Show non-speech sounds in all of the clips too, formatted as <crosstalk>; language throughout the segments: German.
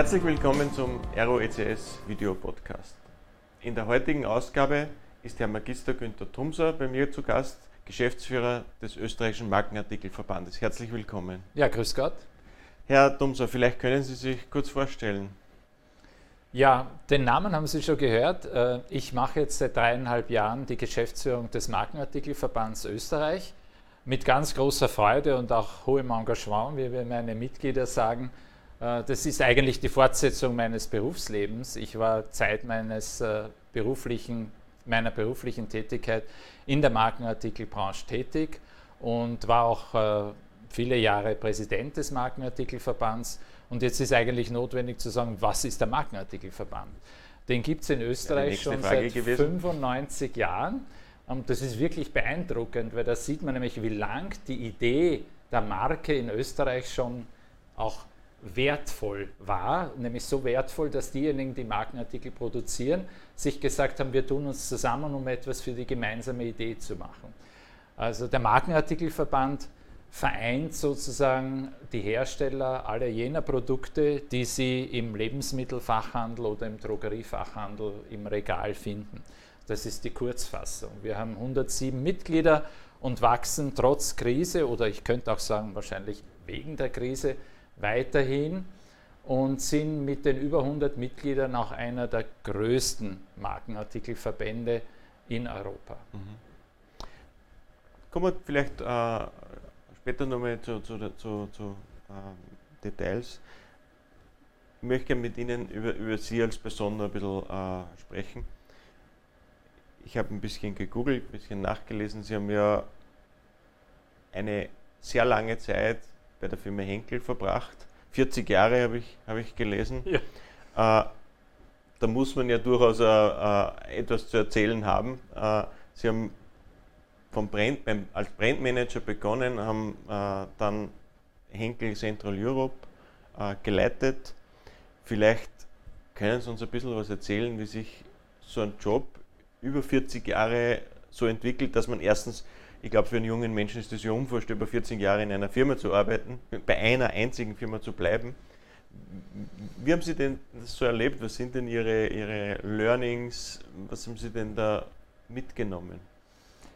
Herzlich willkommen zum ROECS Video Podcast. In der heutigen Ausgabe ist Herr Magister Günther Thumser bei mir zu Gast, Geschäftsführer des österreichischen Markenartikelverbandes. Herzlich willkommen. Ja, grüß Gott. Herr Thumser, vielleicht können Sie sich kurz vorstellen. Ja, den Namen haben Sie schon gehört. Äh, ich mache jetzt seit dreieinhalb Jahren die Geschäftsführung des Markenartikelverbands Österreich mit ganz großer Freude und auch hohem Engagement, wie wir meine Mitglieder sagen. Äh, das ist eigentlich die Fortsetzung meines Berufslebens. Ich war Zeit meines äh, beruflichen, meiner beruflichen Tätigkeit in der Markenartikelbranche tätig und war auch viele Jahre Präsident des Markenartikelverbands und jetzt ist eigentlich notwendig zu sagen, was ist der Markenartikelverband? Den gibt es in Österreich schon Frage seit gewesen. 95 Jahren. Und das ist wirklich beeindruckend, weil da sieht man nämlich, wie lang die Idee der Marke in Österreich schon auch wertvoll war, nämlich so wertvoll, dass diejenigen, die Markenartikel produzieren, sich gesagt haben, wir tun uns zusammen, um etwas für die gemeinsame Idee zu machen. Also der Markenartikelverband vereint sozusagen die Hersteller aller jener Produkte, die sie im Lebensmittelfachhandel oder im Drogeriefachhandel im Regal finden. Das ist die Kurzfassung. Wir haben 107 Mitglieder und wachsen trotz Krise oder ich könnte auch sagen wahrscheinlich wegen der Krise weiterhin und sind mit den über 100 Mitgliedern auch einer der größten Markenartikelverbände in Europa. Mhm. Kommen wir vielleicht äh, später nochmal zu, zu, zu, zu ähm, Details. Ich möchte mit Ihnen über, über Sie als Person ein bisschen äh, sprechen. Ich habe ein bisschen gegoogelt, ein bisschen nachgelesen. Sie haben ja eine sehr lange Zeit bei der Firma Henkel verbracht. 40 Jahre habe ich, hab ich gelesen. Ja. Äh, da muss man ja durchaus äh, äh etwas zu erzählen haben. Äh, Sie haben vom Brand, beim, als Brandmanager begonnen, haben äh, dann Henkel Central Europe äh, geleitet. Vielleicht können Sie uns ein bisschen was erzählen, wie sich so ein Job über 40 Jahre so entwickelt, dass man erstens, ich glaube, für einen jungen Menschen ist es ja unvorstellbar, 40 Jahre in einer Firma zu arbeiten, bei einer einzigen Firma zu bleiben. Wie haben Sie denn das so erlebt? Was sind denn Ihre, Ihre Learnings? Was haben Sie denn da mitgenommen?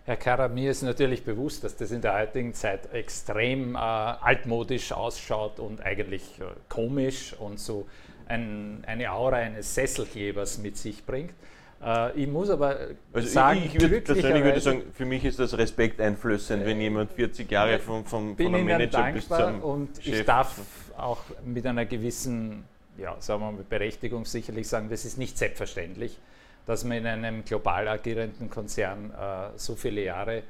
Herr Karrer, mir ist natürlich bewusst, dass das in der heutigen Zeit extrem äh, altmodisch ausschaut und eigentlich äh, komisch und so ein, eine Aura eines Sesselklebers mit sich bringt. Äh, ich muss aber also sagen, ich, ich würde persönlich würde sagen, für mich ist das respekteinflößend, wenn jemand 40 Jahre vom, vom, von einem Manager bis zum und Chef ich darf auch mit einer gewissen, ja, sagen wir mal, Berechtigung sicherlich sagen, das ist nicht selbstverständlich dass man in einem global agierenden Konzern äh, so viele Jahre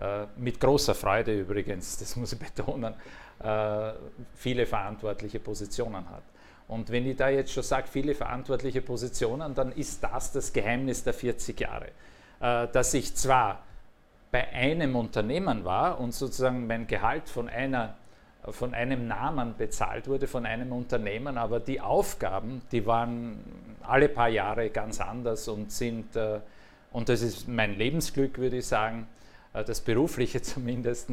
äh, mit großer Freude übrigens, das muss ich betonen, äh, viele verantwortliche Positionen hat. Und wenn ich da jetzt schon sage, viele verantwortliche Positionen, dann ist das das Geheimnis der 40 Jahre. Äh, dass ich zwar bei einem Unternehmen war und sozusagen mein Gehalt von einer von einem Namen bezahlt wurde, von einem Unternehmen, aber die Aufgaben, die waren alle paar Jahre ganz anders und sind, äh, und das ist mein Lebensglück, würde ich sagen, äh, das berufliche <laughs> zumindest,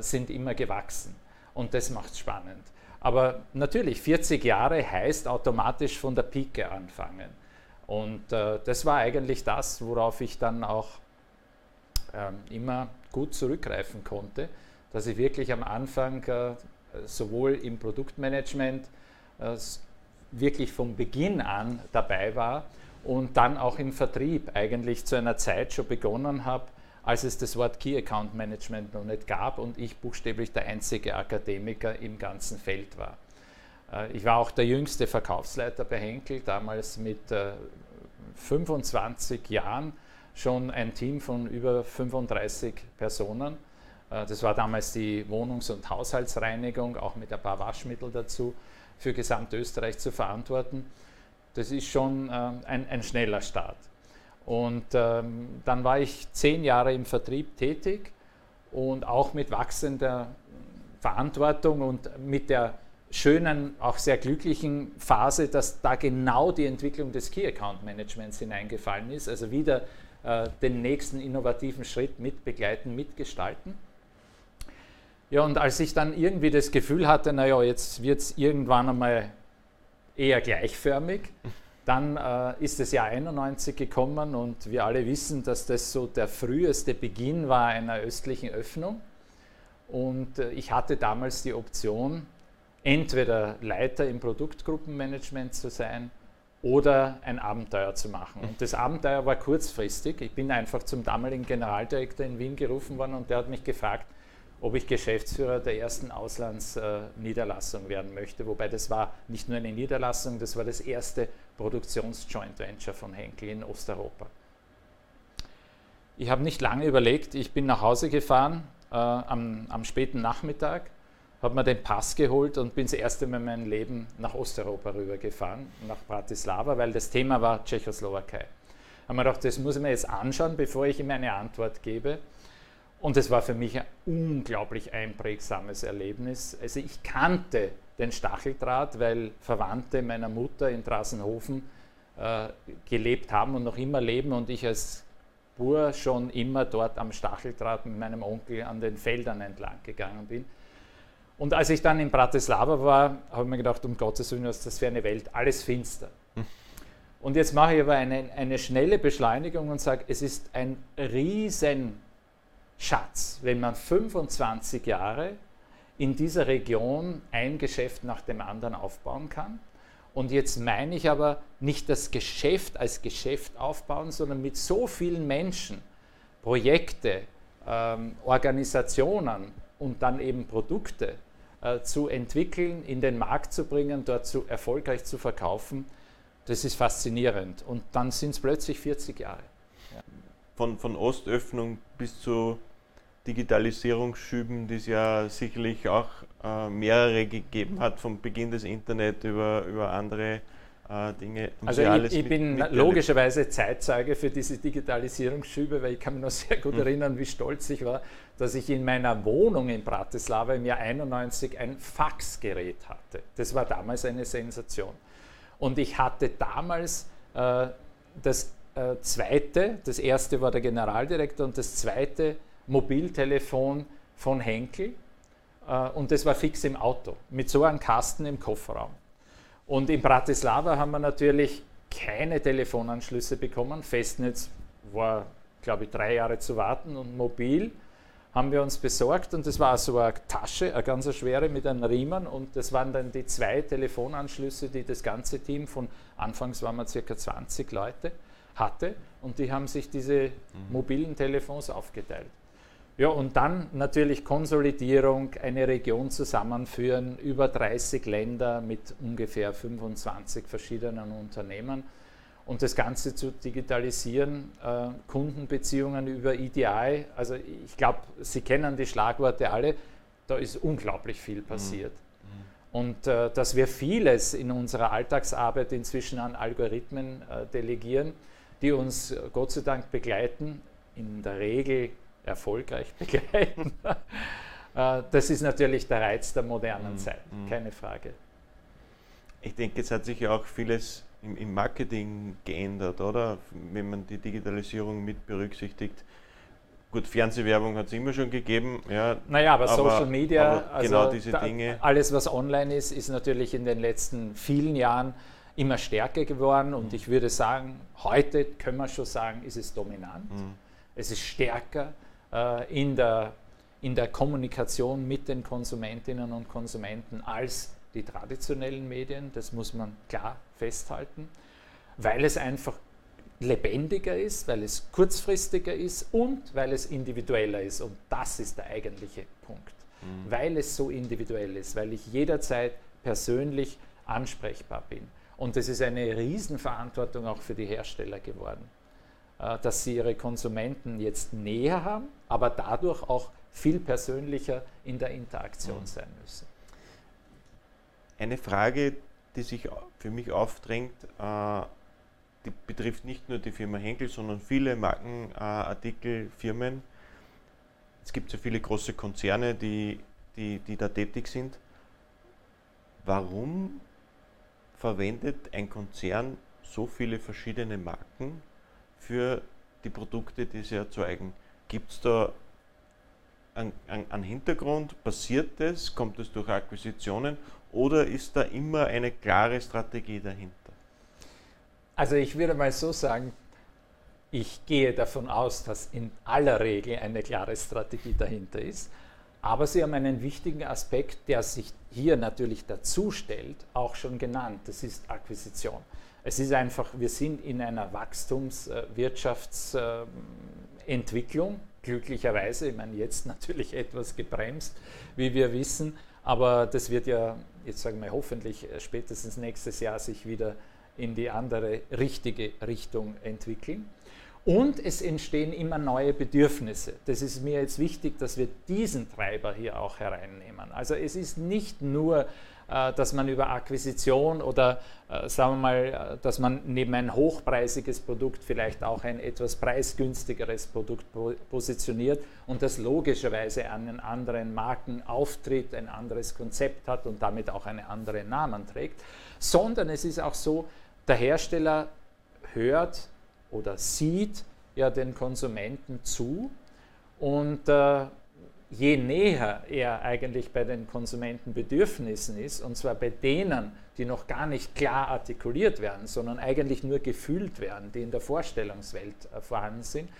sind immer gewachsen. Und das macht es spannend. Aber natürlich, 40 Jahre heißt automatisch von der Pike anfangen. Und das war eigentlich das, worauf ich dann auch ähm, immer gut zurückgreifen konnte dass ich wirklich am Anfang äh, sowohl im Produktmanagement äh, wirklich von Beginn an dabei war und dann auch im Vertrieb eigentlich zu einer Zeit schon begonnen habe, als es das Wort Key Account Management noch nicht gab und ich buchstäblich der einzige Akademiker im ganzen Feld war. Äh, ich war auch der jüngste Verkaufsleiter bei Henkel, damals mit 25 Jahren schon ein Team von über 35 Personen äh, das war damals die Wohnungs- und Haushaltsreinigung, auch mit ein paar Waschmittel dazu, für Gesamtösterreich zu verantworten. Das ist schon ein, ein schneller Start. Und ähm, dann war ich zehn Jahre im Vertrieb tätig und auch mit wachsender Verantwortung und mit der schönen, auch sehr glücklichen Phase, dass da genau die Entwicklung des Key Account Managements hineingefallen ist. Also wieder äh, den nächsten innovativen Schritt mitbegleiten, mitgestalten. Ja, und als ich dann irgendwie das Gefühl hatte, naja, jetzt wird es irgendwann einmal eher gleichförmig. <laughs> Dann äh, ist das Jahr 91 gekommen und wir alle wissen, dass das so der früheste Beginn war einer östlichen Öffnung. Und äh, ich hatte damals die Option, entweder Leiter im Produktgruppenmanagement zu sein oder ein Abenteuer zu machen. Und das Abenteuer war kurzfristig. Ich bin einfach zum damaligen Generaldirektor in Wien gerufen worden und der hat mich gefragt, ob ich Geschäftsführer der ersten Auslandsniederlassung werden möchte. Wobei das war nicht nur eine Niederlassung, das war das erste Produktions-Joint Venture von Henkel in Osteuropa. Ich habe nicht lange überlegt, ich bin nach Hause gefahren äh, am, am späten Nachmittag habe mir den Pass geholt und bin das erste Mal in meinem Leben nach Osteuropa rübergefahren, nach Bratislava, weil das Thema war Tschechoslowakei. Habe mir gedacht, das muss ich mir jetzt anschauen, bevor ich ihm eine Antwort gebe. Und es war für mich ein unglaublich einprägsames Erlebnis. Also ich kannte den Stacheldraht, weil Verwandte meiner Mutter in Drassenhofen äh, gelebt haben und noch immer leben und ich als Bur schon immer dort am Stacheldraht mit meinem Onkel an den Feldern entlang gegangen bin. Und als ich dann in Bratislava war, habe ich mir gedacht, um Gottes Willen, was ist das für eine Welt? Alles finster. Hm. Und jetzt mache ich aber eine, eine schnelle Beschleunigung und sage, es ist ein Riesenschatz, wenn man 25 Jahre in dieser Region ein Geschäft nach dem anderen aufbauen kann. Und jetzt meine ich aber nicht das Geschäft als Geschäft aufbauen, sondern mit so vielen Menschen, Projekte, ähm, Organisationen und dann eben Produkte äh, zu entwickeln, in den Markt zu bringen, dort zu, erfolgreich zu verkaufen, das ist faszinierend. Und dann sind es plötzlich 40 Jahre. Ja. Von, von Ostöffnung bis zu Digitalisierungsschüben, die es ja sicherlich auch äh, mehrere gegeben hat, vom Beginn des Internet über, über andere äh, Dinge. Also ich, ich bin mit logischerweise Zeitzeuge für diese Digitalisierungsschübe, weil ich kann mich noch sehr gut mhm. erinnern, wie stolz ich war, dass ich in meiner Wohnung in Bratislava im Jahr 91 ein Faxgerät hatte. Das war damals eine Sensation. Und ich hatte damals äh, das äh, zweite, das erste war der Generaldirektor und das zweite Mobiltelefon von Henkel. Äh, und das war fix im Auto, mit so einem Kasten im Kofferraum. Und in Bratislava haben wir natürlich keine Telefonanschlüsse bekommen. Festnetz war, glaube ich, drei Jahre zu warten und mobil haben wir uns besorgt und das war so eine Tasche, eine ganz schwere mit einem Riemen und das waren dann die zwei Telefonanschlüsse, die das ganze Team von anfangs waren wir circa 20 Leute hatte und die haben sich diese mhm. mobilen Telefons aufgeteilt. Ja, und dann natürlich Konsolidierung, eine Region zusammenführen, über 30 Länder mit ungefähr 25 verschiedenen Unternehmen und das Ganze zu digitalisieren, äh, Kundenbeziehungen über EDI. Also ich glaube, Sie kennen die Schlagworte alle, da ist unglaublich viel passiert. Mhm. Und äh, dass wir vieles in unserer Alltagsarbeit inzwischen an Algorithmen äh, delegieren, die uns äh, Gott sei Dank begleiten, in der Regel erfolgreich <laughs> begleiten. Äh, das ist natürlich der Reiz der modernen mhm. Zeit, mhm. keine Frage. Ich denke, es hat sich ja auch vieles im, im, Marketing geändert, oder? Wenn man die Digitalisierung mit berücksichtigt. Gut, Fernsehwerbung hat es immer schon gegeben. Ja, naja, aber, aber Social Media, aber also genau diese da, Dinge. Alles, was online ist, ist natürlich in den letzten vielen Jahren immer stärker geworden. Und mhm. ich würde sagen, heute können wir schon sagen, ist es dominant. Mhm. Es ist stärker äh, in, der, in der Kommunikation mit den Konsumentinnen und Konsumenten als die traditionellen Medien. Das muss man klar festhalten, weil es einfach lebendiger ist, weil es kurzfristiger ist und weil es individueller ist. Und das ist der eigentliche Punkt. Mhm. Weil es so individuell ist, weil ich jederzeit persönlich ansprechbar bin. Und das ist eine Riesenverantwortung auch für die Hersteller geworden. Äh, dass sie ihre Konsumenten jetzt näher haben, aber dadurch auch viel persönlicher in der Interaktion mhm. sein müssen. Eine Frage, die sich für mich aufdrängt, äh, die betrifft nicht nur die Firma Henkel, sondern viele Markenartikelfirmen. Es gibt so viele große Konzerne, die, die, die da tätig sind. Warum verwendet ein Konzern so viele verschiedene Marken für die Produkte, die sie erzeugen. Gibt es da an, an Hintergrund? Passiert das? Kommt es durch Akquisitionen? Oder ist da immer eine klare Strategie dahinter? Also ich würde mal so sagen, ich gehe davon aus, dass in aller Regel eine klare Strategie dahinter ist. Aber Sie haben einen wichtigen Aspekt, der sich hier natürlich dazu stellt, auch schon genannt. Das ist Akquisition. Es ist einfach, wir sind in einer Wachstumswirtschaftsentwicklung, glücklicherweise. Ich meine, jetzt <laughs> natürlich etwas gebremst, wie wir wissen. Aber das wird ja, jetzt sagen wir hoffentlich spätestens nächstes Jahr sich wieder in die andere richtige Richtung entwickeln. Und es entstehen immer neue Bedürfnisse. Das ist mir jetzt wichtig, dass wir diesen Treiber hier auch hereinnehmen. Also es ist nicht nur, dass man über Akquisition oder äh, sagen wir mal, äh, dass man neben ein hochpreisiges Produkt vielleicht auch ein etwas preisgünstigeres Produkt positioniert und das logischerweise an einen anderen Marken auftritt, ein anderes Konzept hat und damit auch einen anderen Namen trägt, sondern es ist auch so, der Hersteller hört oder sieht ja den Konsumenten zu und äh, je näher er eigentlich bei den Konsumentenbedürfnissen ist, und zwar bei denen, die noch gar nicht klar artikuliert werden, sondern eigentlich nur gefühlt werden, die in der Vorstellungswelt äh, vorhanden sind,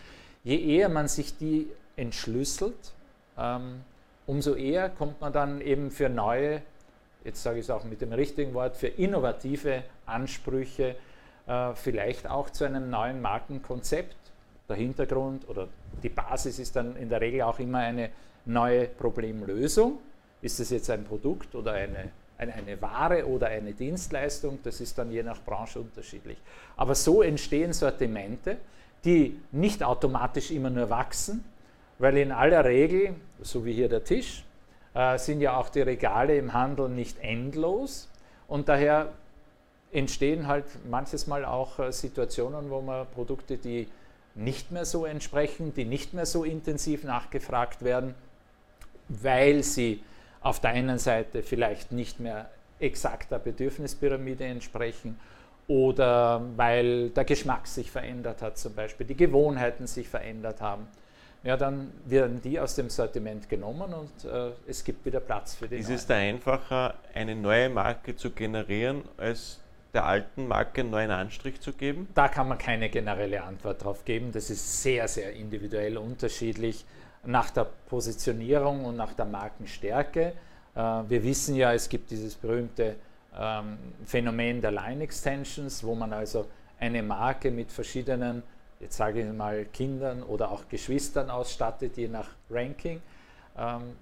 je eher man sich die entschlüsselt, ähm, umso eher kommt man dann eben für neue, jetzt sage ich es auch mit dem richtigen Wort, für innovative Ansprüche äh, vielleicht auch zu einem neuen Markenkonzept. Der Hintergrund oder die Basis ist dann in der Regel auch immer eine neue Problemlösung. Ist es jetzt ein Produkt oder eine, eine, eine Ware oder eine Dienstleistung? Das ist dann je nach Branche unterschiedlich. Aber so entstehen Sortimente, die nicht automatisch immer nur wachsen, weil in aller Regel, so wie hier der Tisch, äh, sind ja auch die Regale im Handel nicht endlos und daher entstehen halt manches Mal auch äh, Situationen, wo man Produkte, die nicht mehr so entsprechen, die nicht mehr so intensiv nachgefragt werden, weil sie auf der einen Seite vielleicht nicht mehr exakter Bedürfnispyramide entsprechen oder weil der Geschmack sich verändert hat, zum Beispiel die Gewohnheiten sich verändert haben. Ja, dann werden die aus dem Sortiment genommen und äh, es gibt wieder Platz für die. Ist neuen. es da einfacher, eine neue Marke zu generieren, als der alten Marke einen neuen Anstrich zu geben? Da kann man keine generelle Antwort drauf geben. Das ist sehr, sehr individuell unterschiedlich nach der Positionierung und nach der Markenstärke. Äh, wir wissen ja, es gibt dieses berühmte ähm, Phänomen der Line Extensions, wo man also eine Marke mit verschiedenen, jetzt sage ich mal, Kindern oder auch Geschwistern ausstattet, je nach Ranking. Ähm,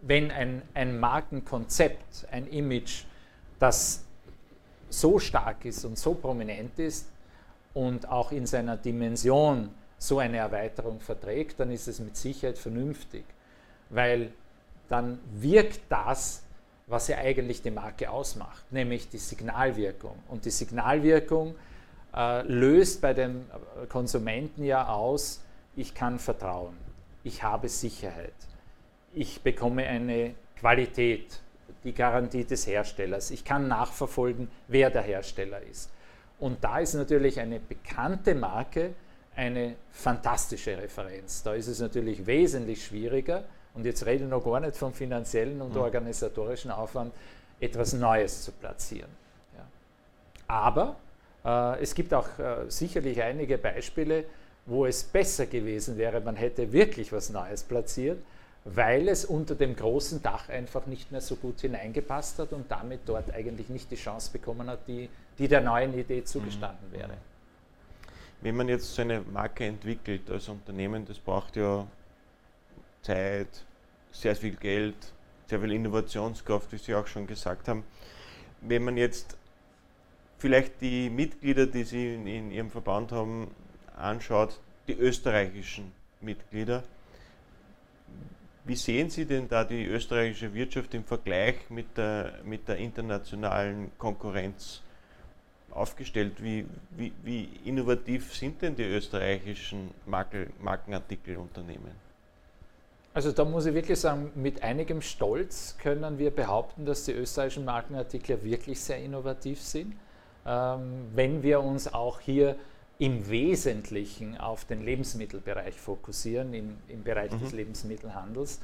wenn ein, ein Markenkonzept, ein Image, das so stark ist und so prominent ist und auch in seiner Dimension so eine Erweiterung verträgt, dann ist es mit Sicherheit vernünftig, weil dann wirkt das, was ja eigentlich die Marke ausmacht, nämlich die Signalwirkung. Und die Signalwirkung äh, löst bei dem Konsumenten ja aus, ich kann vertrauen, ich habe Sicherheit, ich bekomme eine Qualität die Garantie des Herstellers. Ich kann nachverfolgen, wer der Hersteller ist. Und da ist natürlich eine bekannte Marke eine fantastische Referenz. Da ist es natürlich wesentlich schwieriger, und jetzt rede ich noch gar nicht vom finanziellen und mhm. organisatorischen Aufwand, etwas Neues zu platzieren. Ja. Aber äh, es gibt auch äh, sicherlich einige Beispiele, wo es besser gewesen wäre, man hätte wirklich was Neues platziert, weil es unter dem großen Dach einfach nicht mehr so gut hineingepasst hat und damit dort eigentlich nicht die Chance bekommen hat, die, die der neuen Idee zugestanden mhm. wäre. Wenn man jetzt so eine Marke entwickelt als Unternehmen, das braucht ja Zeit, sehr viel Geld, sehr viel Innovationskraft, wie Sie auch schon gesagt haben. Wenn man jetzt vielleicht die Mitglieder, die Sie in, in Ihrem Verband haben, anschaut, die österreichischen Mitglieder, wie sehen Sie denn da die österreichische Wirtschaft im Vergleich mit der, mit der internationalen Konkurrenz aufgestellt? Wie, wie, wie innovativ sind denn die österreichischen Marken, Markenartikelunternehmen? Also da muss ich wirklich sagen, mit einigem Stolz können wir behaupten, dass die österreichischen Markenartikler wirklich sehr innovativ sind. Ähm, wenn wir uns auch hier im Wesentlichen auf den Lebensmittelbereich fokussieren, im, im Bereich mhm. des Lebensmittelhandels,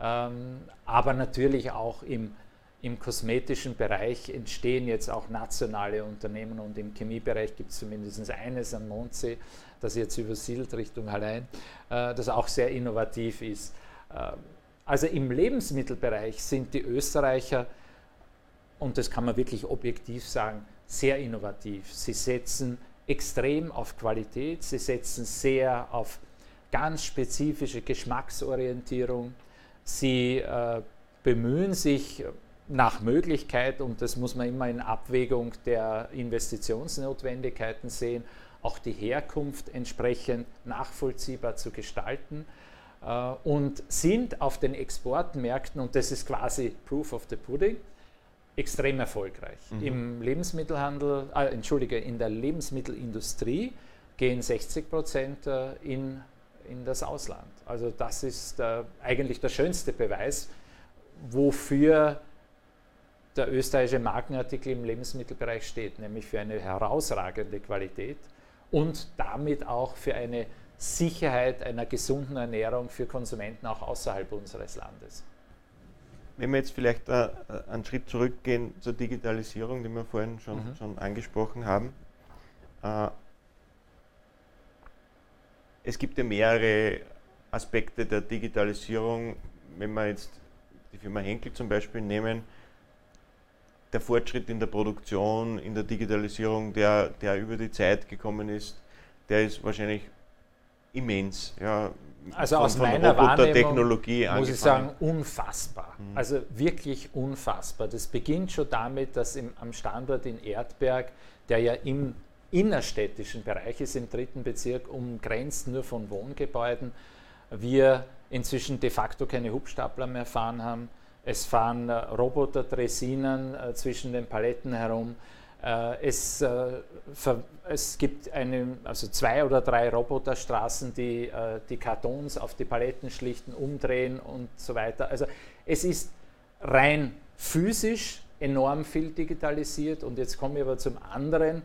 ähm, aber natürlich auch im, im kosmetischen Bereich entstehen jetzt auch nationale Unternehmen und im Chemiebereich gibt es zumindest eines am Mondsee, das jetzt übersiedelt Richtung Hallein, äh, das auch sehr innovativ ist. Äh, also im Lebensmittelbereich sind die Österreicher, und das kann man wirklich objektiv sagen, sehr innovativ. Sie setzen extrem auf Qualität, sie setzen sehr auf ganz spezifische Geschmacksorientierung, sie äh, bemühen sich nach Möglichkeit, und das muss man immer in Abwägung der Investitionsnotwendigkeiten sehen, auch die Herkunft entsprechend nachvollziehbar zu gestalten äh, und sind auf den Exportmärkten, und das ist quasi Proof of the Pudding, extrem erfolgreich. Mhm. Im Lebensmittelhandel, äh, entschuldige, in der Lebensmittelindustrie gehen 60 Prozent äh, in, in das Ausland. Also das ist äh, eigentlich der schönste Beweis, wofür der österreichische Markenartikel im Lebensmittelbereich steht, nämlich für eine herausragende Qualität und damit auch für eine Sicherheit einer gesunden Ernährung für Konsumenten auch außerhalb unseres Landes wenn wir jetzt vielleicht äh, einen Schritt zurückgehen zur Digitalisierung, die wir vorhin schon, mhm. schon angesprochen haben. Äh, es gibt ja mehrere Aspekte der Digitalisierung. Wenn wir jetzt die Firma Henkel zum Beispiel nehmen, der Fortschritt in der Produktion, in der Digitalisierung, der, der über die Zeit gekommen ist, der ist wahrscheinlich immens. Ja, also von, aus von meiner Wahrnehmung muss ich sagen, unfassbar. Mhm. Also wirklich unfassbar. Das beginnt schon damit, dass im, am Standort in Erdberg, der ja im innerstädtischen Bereich ist, im dritten Bezirk, umgrenzt nur von Wohngebäuden, wir inzwischen de facto keine Hubstapler mehr fahren haben. Es fahren äh, Roboter, Dressinen äh, zwischen den Paletten herum. Äh, es, es, gibt eine, also zwei oder drei Roboterstraßen, die die Kartons auf die Paletten schlichten, umdrehen und so weiter. Also es ist rein physisch enorm viel digitalisiert und jetzt komme ich aber zum anderen.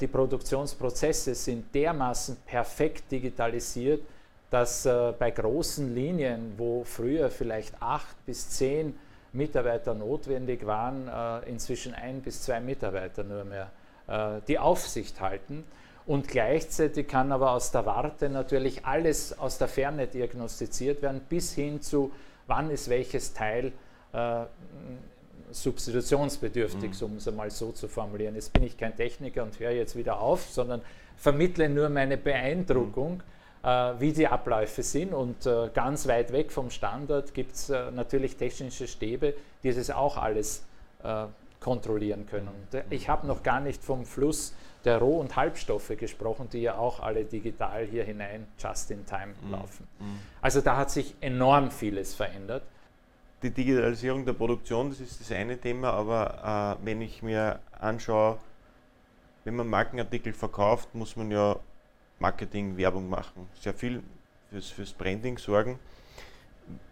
Die Produktionsprozesse sind dermaßen perfekt digitalisiert, dass bei großen Linien, wo früher vielleicht acht bis zehn Mitarbeiter notwendig waren, äh, inzwischen ein bis zwei Mitarbeiter nur mehr äh, die Aufsicht halten. Und gleichzeitig kann aber aus der Warte natürlich alles aus der Ferne diagnostiziert werden, bis hin zu, wann ist welches Teil äh, substitutionsbedürftig, mhm. um es einmal so zu formulieren. Jetzt bin ich kein Techniker und höre jetzt wieder auf, sondern vermittle nur meine Beeindruckung. Mhm äh, wie die Abläufe sind. Und äh, ganz weit weg vom Standort gibt es äh, natürlich technische Stäbe, die das auch alles kontrollieren können. Ich habe noch gar nicht vom Fluss der Roh- und Halbstoffe gesprochen, die ja auch alle digital hier hinein just in time mhm. laufen. Mhm. Also da hat sich enorm vieles verändert. Die Digitalisierung der Produktion, das ist das eine Thema, aber äh, wenn ich mir anschaue, wenn man Markenartikel verkauft, muss man ja Marketing, Werbung machen, sehr viel fürs, fürs Branding sorgen.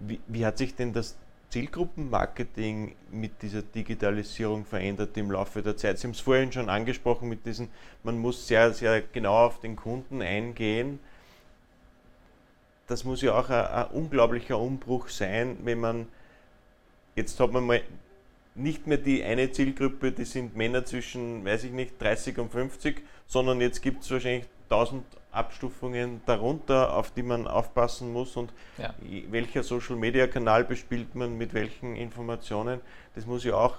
Wie, wie hat sich denn das Zielgruppenmarketing mit dieser Digitalisierung verändert im Laufe der Zeit? Sie haben es vorhin schon angesprochen mit diesen, man muss sehr, sehr genau auf den Kunden eingehen. Das muss ja auch ein, ein unglaublicher Umbruch sein, wenn man, jetzt hat man mal nicht mehr die eine Zielgruppe, die sind Männer zwischen, weiß ich nicht, 30 und 50, sondern jetzt gibt es wahrscheinlich 1000 Abstufungen darunter, auf die man aufpassen muss und ja. welcher Social-Media-Kanal bespielt man mit welchen Informationen. Das muss ja auch,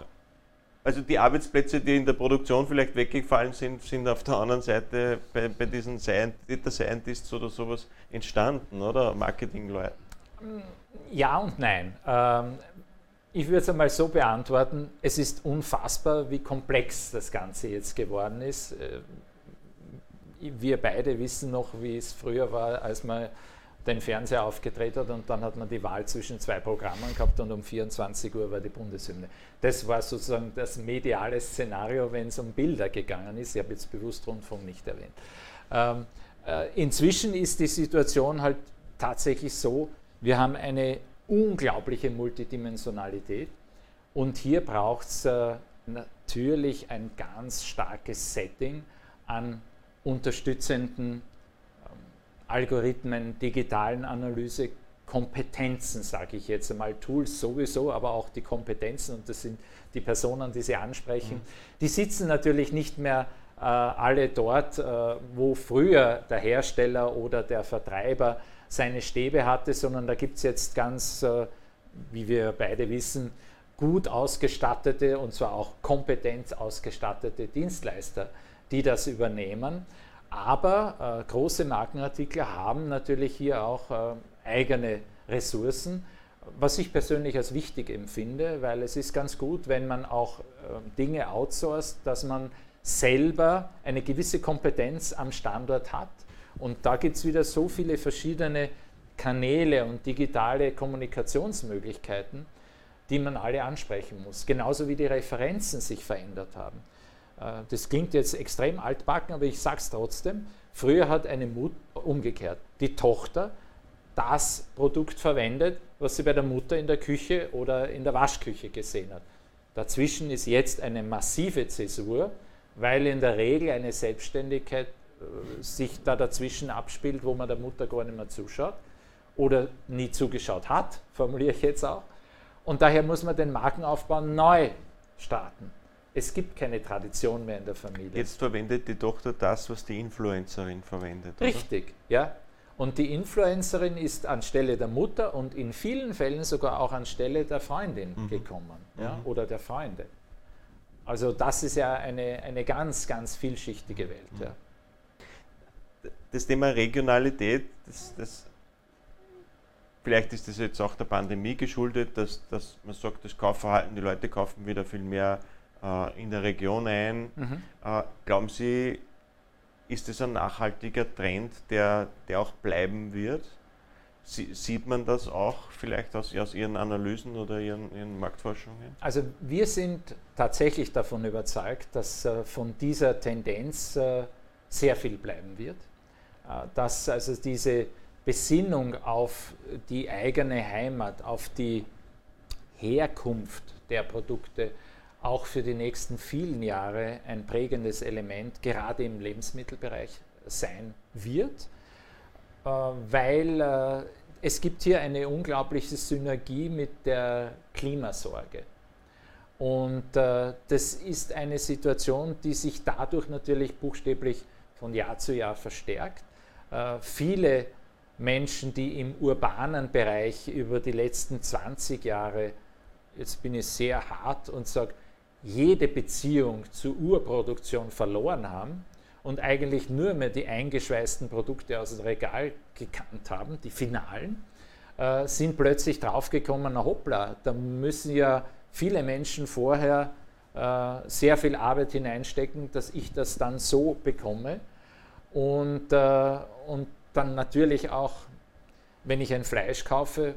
also die Arbeitsplätze, die in der Produktion vielleicht weggefallen sind, sind auf der anderen Seite bei, bei diesen Data Scientists oder sowas entstanden, oder? Marketingleuten. Ja und nein. Ähm, ich würde es einmal so beantworten, es ist unfassbar, wie komplex das Ganze jetzt geworden ist. Wir beide wissen noch, wie es früher war, als man den Fernseher aufgedreht hat und dann hat man die Wahl zwischen zwei Programmen gehabt und um 24 Uhr war die Bundeshymne. Das war sozusagen das mediale Szenario, wenn es um Bilder gegangen ist. Ich habe jetzt bewusst Rundfunk nicht erwähnt. Ähm, äh, inzwischen ist die Situation halt tatsächlich so, wir haben eine unglaubliche Multidimensionalität und hier braucht es äh, natürlich ein ganz starkes Setting an unterstützenden ähm, Algorithmen, digitalen Analyse, Kompetenzen, sage ich jetzt einmal, Tools sowieso, aber auch die Kompetenzen, und das sind die Personen, die Sie ansprechen, mhm. die sitzen natürlich nicht mehr äh, alle dort, äh, wo früher der Hersteller oder der Vertreiber seine Stäbe hatte, sondern da gibt es jetzt ganz, äh, wie wir beide wissen, gut ausgestattete und zwar auch kompetent ausgestattete Dienstleister, die das übernehmen. Aber äh, große Markenartikler haben natürlich hier auch äh, eigene Ressourcen, was ich persönlich als wichtig empfinde, weil es ist ganz gut, wenn man auch äh, Dinge outsourced, dass man selber eine gewisse Kompetenz am Standort hat. Und da gibt es wieder so viele verschiedene Kanäle und digitale Kommunikationsmöglichkeiten, die man alle ansprechen muss. Genauso wie die Referenzen sich verändert haben. Äh, das klingt jetzt extrem altbacken, aber ich sage es trotzdem. Früher hat eine Mutter, umgekehrt, die Tochter das Produkt verwendet, was sie bei der Mutter in der Küche oder in der Waschküche gesehen hat. Dazwischen ist jetzt eine massive Zäsur, weil in der Regel eine Selbstständigkeit äh, sich da dazwischen abspielt, wo man der Mutter gar nicht mehr zuschaut oder nie zugeschaut hat, <laughs> formuliere ich jetzt auch. Und daher muss man den Markenaufbau neu starten. Es gibt keine Tradition mehr in der Familie. Jetzt verwendet die Tochter das, was die Influencerin verwendet. Richtig, oder? ja. Und die Influencerin ist anstelle der Mutter und in vielen Fällen sogar auch anstelle der Freundin mhm. gekommen ja, mhm. oder der Freunde. Also das ist ja eine, eine ganz, ganz vielschichtige Welt. Mhm. Ja. Das Thema Regionalität, das, das, vielleicht ist das jetzt auch der Pandemie geschuldet, dass, dass man sagt, das Kaufverhalten, die Leute kaufen wieder viel mehr äh, in der Region ein. Mhm. Äh, glauben Sie, ist das ein nachhaltiger Trend, der, der auch bleiben wird? Sie, sieht man das auch vielleicht aus, aus Ihren Analysen oder Ihren, Ihren, Marktforschungen? Also wir sind tatsächlich davon überzeugt, dass äh, von dieser Tendenz äh, sehr viel bleiben wird. Äh, dass also diese Besinnung auf die eigene Heimat, auf die Herkunft der Produkte, auch für die nächsten vielen Jahre ein prägendes Element, gerade im Lebensmittelbereich sein wird, äh, weil äh, es gibt hier eine unglaubliche Synergie mit der Klimasorge. Und äh, das ist eine Situation, die sich dadurch natürlich buchstäblich von Jahr zu Jahr verstärkt. viele Menschen, die im urbanen Bereich über die letzten 20 Jahre, jetzt bin ich sehr hart und sage, jede Beziehung zur Urproduktion verloren haben und eigentlich nur mehr die eingeschweißten Produkte aus dem Regal gekannt haben, die finalen, äh, sind plötzlich draufgekommen, na hoppla, da müssen ja viele Menschen vorher äh, sehr viel Arbeit hineinstecken, dass ich das dann so bekomme. Und, äh, und dann natürlich auch, wenn ich ein Fleisch kaufe,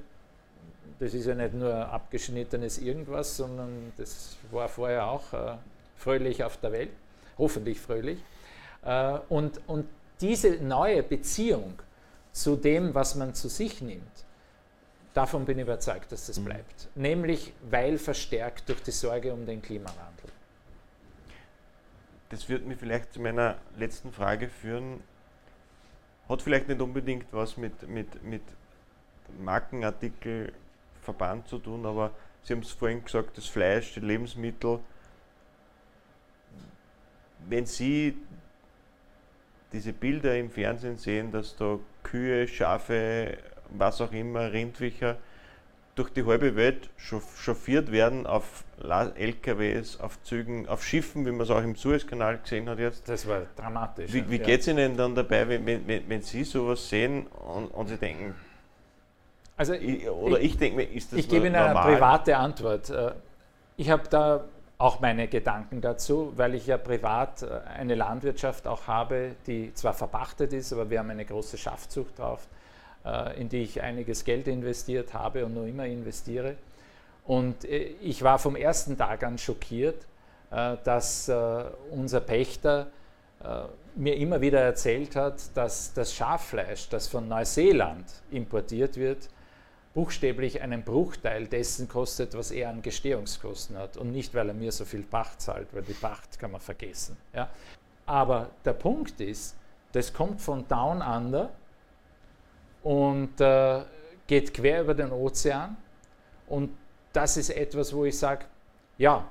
das ist ja nicht nur abgeschnittenes irgendwas, sondern das war vorher auch äh, fröhlich auf der Welt, hoffentlich fröhlich. Äh, und, und diese neue Beziehung zu dem, was man zu sich nimmt, davon bin ich überzeugt, dass das mhm. bleibt. Nämlich, weil verstärkt durch die Sorge um den Klimawandel. Das wird mich vielleicht zu meiner letzten Frage führen. Hat vielleicht nicht unbedingt was mit, mit, mit Markenartikel Verband zu tun, aber Sie haben es vorhin gesagt, das Fleisch, die Lebensmittel. Wenn Sie diese Bilder im Fernsehen sehen, dass da Kühe, Schafe, was auch immer, Rindviecher durch die halbe Welt chauffiert werden auf LKWs, auf Zügen, auf Schiffen, wie man es auch im Suezkanal gesehen hat jetzt. Das war dramatisch. Wie, wie ja. geht es Ihnen dann dabei, wenn, wenn, wenn Sie sowas sehen und, und Sie denken, also ich, oder ich, ich denke mir, ist das Ich gebe Ihnen eine private Antwort. Äh, ich habe da auch meine Gedanken dazu, weil ich ja privat äh, eine Landwirtschaft auch habe, die zwar verpachtet ist, aber wir haben eine große Schafzucht drauf, äh, in die ich einiges Geld investiert habe und noch immer investiere. Und ich war vom ersten Tag an schockiert, dass unser Pächter mir immer wieder erzählt hat, dass das Schaffleisch, das von Neuseeland importiert wird, buchstäblich einen Bruchteil dessen kostet, was er an Gestehungskosten hat und nicht, weil er mir so viel Pacht zahlt, weil die Pacht kann man vergessen. Ja? Aber der Punkt ist, das kommt von Down Under und äh, geht quer über den Ozean. Und das ist etwas, wo ich sage, ja,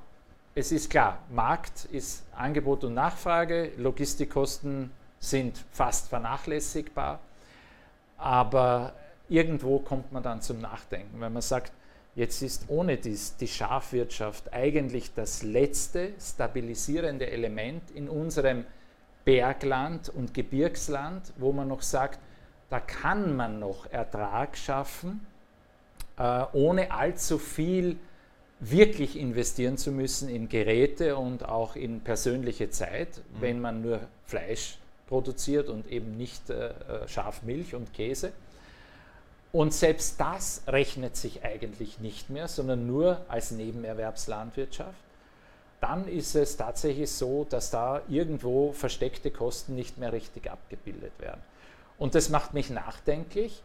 es ist klar, Markt ist Angebot und Nachfrage, Logistikkosten sind fast vernachlässigbar, aber irgendwo kommt man dann zum Nachdenken, wenn man sagt, jetzt ist ohne dies die Schafwirtschaft eigentlich das letzte stabilisierende Element in unserem Bergland und Gebirgsland, wo man noch sagt, da kann man noch Ertrag schaffen, äh, ohne allzu viel wirklich investieren zu müssen in Geräte und auch in persönliche Zeit, mhm. wenn man nur Fleisch produziert und eben nicht äh, äh, Schafmilch und Käse. Und selbst das rechnet sich eigentlich nicht mehr, sondern nur als Nebenerwerbslandwirtschaft. Dann ist es tatsächlich so, dass da irgendwo versteckte Kosten nicht mehr richtig abgebildet werden. Und das macht mich nachdenklich.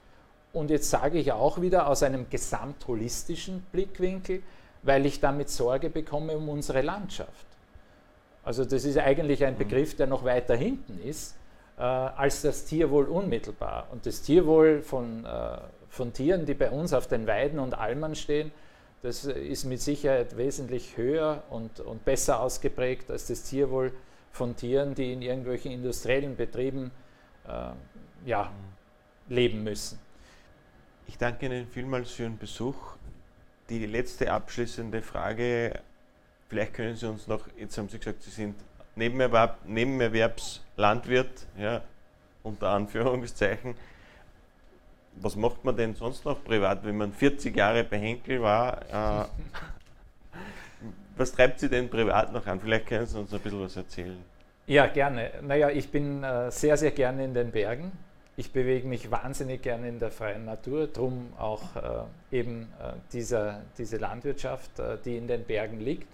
Und jetzt sage ich auch wieder aus einem gesamtholistischen Blickwinkel, weil ich damit Sorge bekomme um unsere Landschaft. Also das ist eigentlich ein mhm. Begriff, der noch weiter hinten ist äh, als das Tierwohl unmittelbar. Und das Tierwohl von, äh, von Tieren, die bei uns auf den Weiden und Almen stehen, das ist mit Sicherheit wesentlich höher und, und besser ausgeprägt als das Tierwohl von Tieren, die in irgendwelchen industriellen Betrieben äh, ja, leben müssen. Ich danke Ihnen vielmals für Ihren Besuch die letzte abschließende Frage, vielleicht können Sie uns noch, jetzt haben Sie gesagt, Sie sind Nebenerwerb, Nebenerwerbslandwirt, ja, unter Anführungszeichen. Was macht man denn sonst noch privat, wenn man 40 Jahre bei Henkel war? Äh, was treibt Sie denn privat noch an? Vielleicht können Sie uns ein bisschen was erzählen. Ja, gerne. Naja, ich bin äh, sehr, sehr gerne in den Bergen. Ich bewege mich wahnsinnig gerne in der freien Natur, darum auch äh, eben äh, dieser, diese Landwirtschaft, äh, die in den Bergen liegt.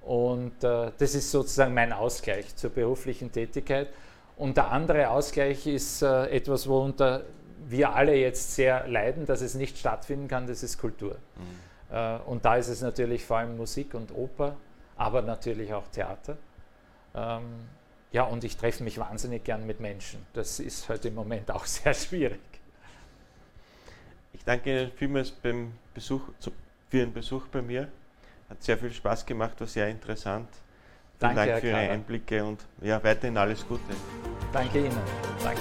Und äh, das ist sozusagen mein Ausgleich zur beruflichen Tätigkeit. Und der andere Ausgleich ist äh, etwas, worunter wir alle jetzt sehr leiden, dass es nicht stattfinden kann, das ist Kultur. Mhm. Äh, und da ist es natürlich vor allem Musik und Oper, aber natürlich auch Theater. Ähm, ja, und ich treffe mich wahnsinnig gern mit Menschen. Das ist halt im Moment auch <laughs> sehr schwierig. Ich danke Ihnen vielmals beim Besuch, für Ihren Besuch bei mir. Hat sehr viel Spaß gemacht, war sehr interessant. Vielen danke, Dank für Ihre Einblicke und ja, weiterhin alles Gute. Danke Ihnen. Danke.